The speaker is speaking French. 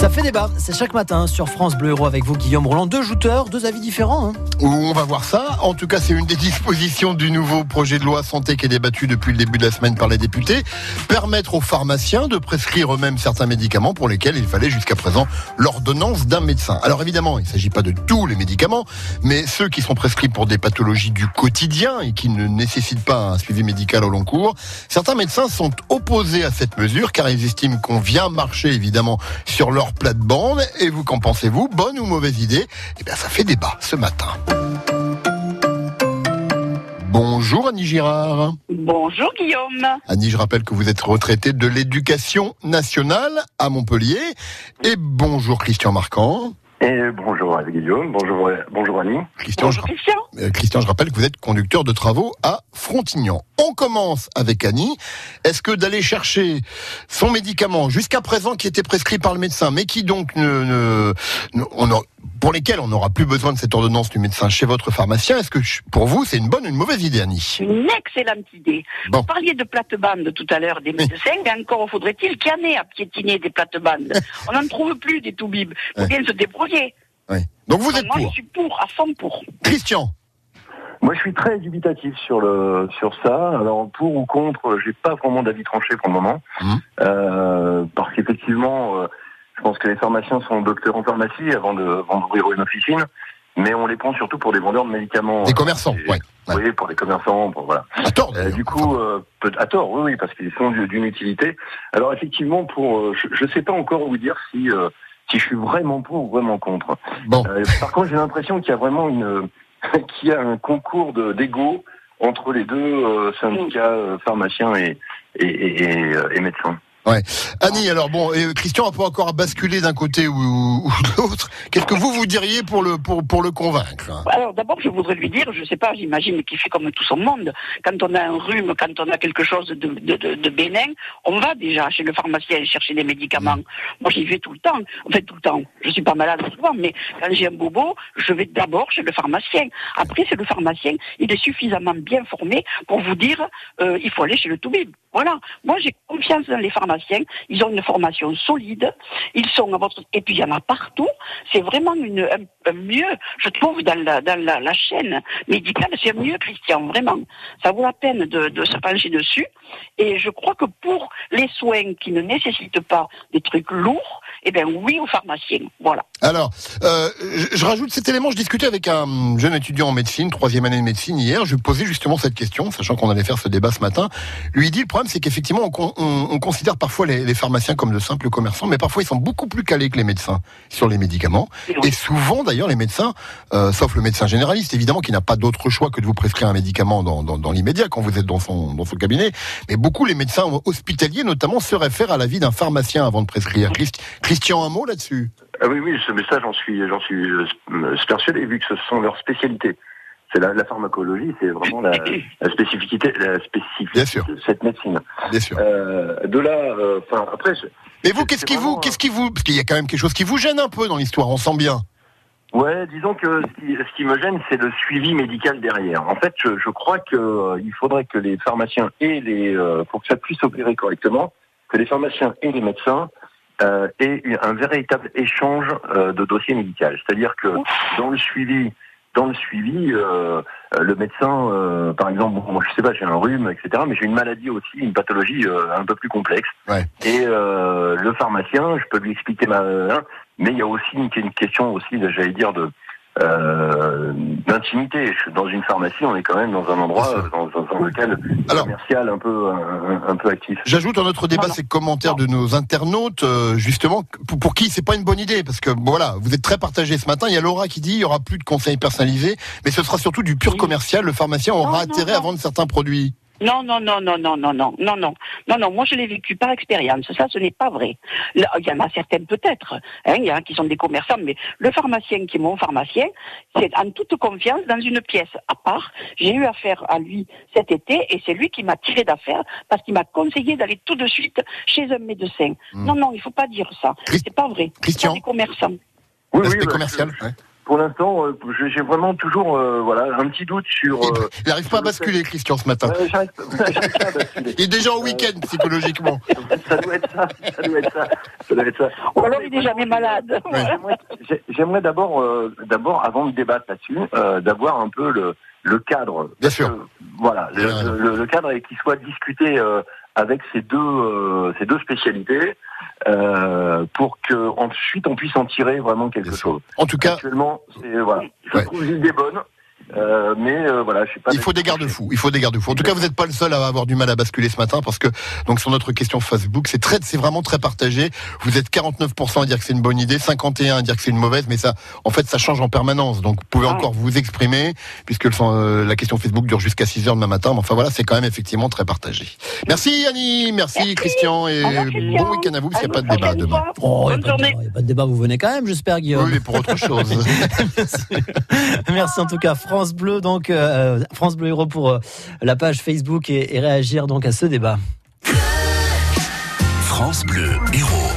Ça fait débat, c'est chaque matin sur France Bleu Héros avec vous Guillaume Roland. Deux jouteurs, deux avis différents. Hein. On va voir ça. En tout cas, c'est une des dispositions du nouveau projet de loi santé qui est débattu depuis le début de la semaine par les députés. Permettre aux pharmaciens de prescrire eux-mêmes certains médicaments pour lesquels il fallait jusqu'à présent l'ordonnance d'un médecin. Alors évidemment, il ne s'agit pas de tous les médicaments, mais ceux qui sont prescrits pour des pathologies du quotidien et qui ne nécessitent pas un suivi médical au long cours. Certains médecins sont opposés à cette mesure car ils estiment qu'on vient marcher évidemment sur leur plate-bande. Et vous, qu'en pensez-vous Bonne ou mauvaise idée Eh bien, ça fait débat ce matin. Bonjour Annie Girard. Bonjour Guillaume. Annie, je rappelle que vous êtes retraitée de l'éducation nationale à Montpellier. Et bonjour Christian Marquand. Et bonjour Guillaume, bonjour, bonjour Annie. Christian, Bonjour je, Christian. euh, Christian, je rappelle que vous êtes conducteur de travaux à Frontignan. On commence avec Annie. Est-ce que d'aller chercher son médicament jusqu'à présent qui était prescrit par le médecin, mais qui donc ne, ne- ne- on a- pour lesquels on n'aura plus besoin de cette ordonnance du médecin chez votre pharmacien, est-ce que pour vous c'est une bonne ou une mauvaise idée, Annie? Une excellente idée. Bon. Vous parliez de plate-bandes tout à l'heure des médecins, mais encore faudrait-il qu'il y en ait à piétiner des plates-bandes. On n'en trouve plus des toubibs. Il Ouais. faut bien se débrouiller. Oui. Donc vous êtes Moi, je suis pour, à fond pour. Christian, Moi, je suis très dubitatif sur le sur ça. Alors, pour ou contre, j'ai pas vraiment d'avis tranché pour le moment, Mhm. Euh, parce qu'effectivement, euh, je pense que les pharmaciens sont docteurs en pharmacie avant de avant d'ouvrir une officine, mais on les prend surtout pour des vendeurs de médicaments. des commerçants, Et- ouais. Oui, pour des commerçants, pour voilà. À tort. Euh, du coup, euh, peut- à tort, oui, oui, parce qu'ils sont du- d'une utilité. Alors effectivement, pour, euh, je ne sais pas encore vous dire si euh, si je suis vraiment pour ou vraiment contre. bon. Par contre, j'ai l'impression qu'il y a vraiment une qu'il y a un concours de d'ego entre les deux euh, syndicats euh, pharmaciens euh, et médecins. Annie, alors bon, et Christian a pas encore basculé d'un côté ou de l'autre. Vous diriez pour le pour pour le convaincre Alors d'abord, je voudrais lui dire, je sais pas, j'imagine qu'il fait comme tout son monde. Quand on a un rhume, quand on a quelque chose de, de, de, de bénin, on va déjà chez le pharmacien chercher des médicaments. Moi, j'y vais tout le temps. Enfin, tout le temps. Je suis pas malade souvent, mais quand j'ai un bobo, je vais d'abord chez le pharmacien. Après, c'est le pharmacien. Il est suffisamment bien formé pour vous dire, euh, il faut aller chez le toubib. Voilà. Moi, j'ai confiance dans les pharmaciens. Ils ont une formation solide. Ils sont à votre, et puis il y en a partout. C'est vraiment une, un, un mieux, je trouve, dans la, dans la, la chaîne médicale, c'est mieux, Christian, vraiment. Ça vaut la peine de, de se pencher dessus. Et je crois que pour les soins qui ne nécessitent pas des trucs lourds, eh bien oui aux pharmaciens. Voilà. Alors, euh, je, je rajoute cet élément. Je discutais avec un jeune étudiant en médecine, troisième année de médecine hier. Je lui posais justement cette question, sachant qu'on allait faire ce débat ce matin. Lui il dit le problème, c'est qu'effectivement, on, con- on- on considère parfois les, les pharmaciens comme de simples commerçants, mais parfois ils sont beaucoup plus calés que les médecins sur les médicaments. Et oui. Et souvent, d'ailleurs, les médecins, euh, sauf le médecin généraliste, évidemment, qui n'a pas d'autre choix que de vous prescrire un médicament dans, dans, dans l'immédiat quand vous êtes dans son, dans son cabinet. Mais beaucoup, les médecins hospitaliers, notamment, se réfèrent à l'avis d'un pharmacien avant de prescrire. Christian, un mot là-dessus? Ah oui, oui, ce message, j'en suis, j'en suis euh, persuadé, vu que ce sont leurs spécialités. C'est la, la pharmacologie, c'est vraiment la, la spécificité, la spécificité Bien sûr. de cette médecine. Bien sûr. Euh, de là, euh, enfin, après, je- Mais vous, qu'est-ce qui vous, qu'est-ce qui vous, parce qu'il y a quand même quelque chose qui vous gêne un peu dans l'histoire, on sent bien. Ouais, disons que ce qui, ce qui me gêne, c'est le suivi médical derrière. En fait, je, je crois que euh, il faudrait que les pharmaciens et les, pour que ça puisse opérer correctement, que les pharmaciens et les médecins euh, eu un véritable échange euh, de dossiers médicaux. C'est-à-dire que dans le suivi, dans le suivi, euh, le médecin, par exemple, moi je sais pas, j'ai un rhume, etc., mais j'ai une maladie aussi, une pathologie un peu plus complexe. Ouais. Et le pharmacien, je peux lui expliquer ma, hein, mais il y a aussi une, une question aussi, j'allais dire, de d'intimité. Dans une pharmacie, on est quand même dans un endroit, euh, dans, dans un local Alors- commercial un peu, un, un peu actif. J'ajoute à notre débat ces commentaires de nos internautes, euh, justement, pour, pour qui c'est pas une bonne idée, parce que voilà, vous êtes très partagés ce matin. Il y a Laura qui dit il y aura plus de conseils personnalisés, mais ce sera surtout du pur Oui. commercial. Le pharmacien aura Non, non, intérêt non. à vendre certains produits. Non, non, non, non, non, non, non, non, non, non, non. Moi, je l'ai vécu par expérience. Ça, ce n'est pas vrai. Là, Il y en a certaines peut-être. Hein, il y en a qui sont des commerçants, mais le pharmacien qui est mon pharmacien, c'est en toute confiance dans une pièce à part. J'ai eu affaire à lui cet été et c'est lui qui m'a tiré d'affaire parce qu'il m'a conseillé d'aller tout de suite chez un médecin. Hmm. Non, non, il faut pas dire ça. C'est pas vrai. Christian C'est pas des commerçants. Oui, bah, commercial. je- ouais. Pour l'instant, euh, j'ai vraiment toujours euh, voilà un petit doute sur. euh, Il n'arrive pas à basculer, Christian, ce matin. ouais, j'arrive- j'arrive pas à basculer. Il est déjà en week-end, psychologiquement. ça doit être ça, ça doit être ça, ça doit être ça. Ou alors il n'est jamais malade. J'aimerais- j'ai- J'aimerais d'abord, euh, d'abord, avant de débattre là-dessus, euh, d'avoir un peu le, le cadre. Bien sûr. Voilà, le, le- le cadre et qui soit discuté euh, avec ces deux, euh, ces deux spécialités, euh, pour que ensuite on puisse en tirer vraiment quelque Bien chose. En tout cas, Actuellement, c'est voilà, je Ouais. trouve l'idée bonne, euh, mais euh, voilà, je suis pas. il faut des garde-fous. Il faut des garde-fous. En tout cas, vous n'êtes pas le seul à avoir du mal à basculer ce matin parce que donc sur notre question Facebook, c'est très, c'est vraiment très partagé. Vous êtes 49% à dire que c'est une bonne idée, 51 à dire que c'est une mauvaise, mais ça, en fait, ça change en permanence. Donc, vous pouvez Ah. encore vous exprimer puisque le, euh, la question Facebook dure jusqu'à 6 heures demain matin. Mais enfin voilà, c'est quand même effectivement très partagé. Merci Annie, merci, Merci. Christian et Au revoir, Christian. bon week-end à vous parce qu'il n'y a pas de débat demain. Oh, il n'y a, pas de journée. débat, y a pas de débat, vous venez quand même, j'espère, Guillaume. Oui, mais pour autre chose. Merci en tout cas, France Bleu, donc euh, France Bleu Héros pour euh, la page Facebook et, et réagir donc à ce débat. France Bleu Héros.